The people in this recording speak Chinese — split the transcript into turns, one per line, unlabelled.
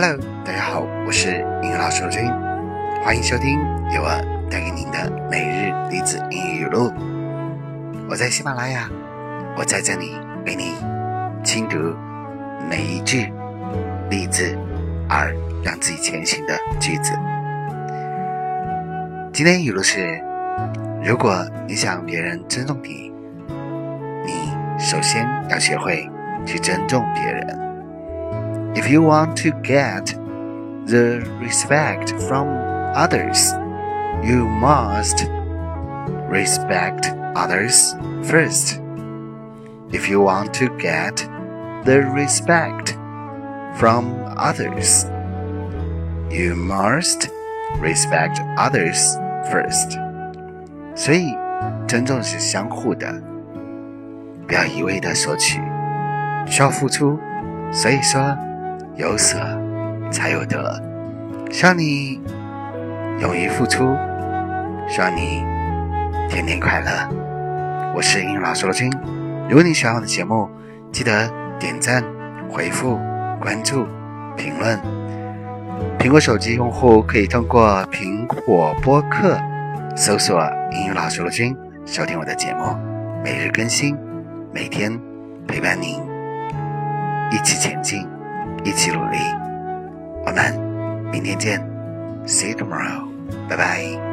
Hello，大家好，我是英语老师罗军，欢迎收听由我带给您的每日励志英语语录。我在喜马拉雅，我在这里为你轻读每一句励志而让自己前行的句子。今天语录是：如果你想别人尊重你，你首先要学会去尊重别人。If you want to get the respect from others, you must respect others first. If you want to get the respect from others, you must respect others first. 所以，尊重是相互的，不要一味的索取，需要付出。所以说。 有舍才有得，希望你勇于付出，希望你天天快乐。我是英语老师罗军，如果你喜欢我的节目，记得点赞、回复、关注、评论。苹果手机用户可以通过苹果播客搜索“英语老师罗军”收听我的节目，每日更新，每天陪伴您一起前进。一起努力，我们明天见，See you tomorrow，拜拜。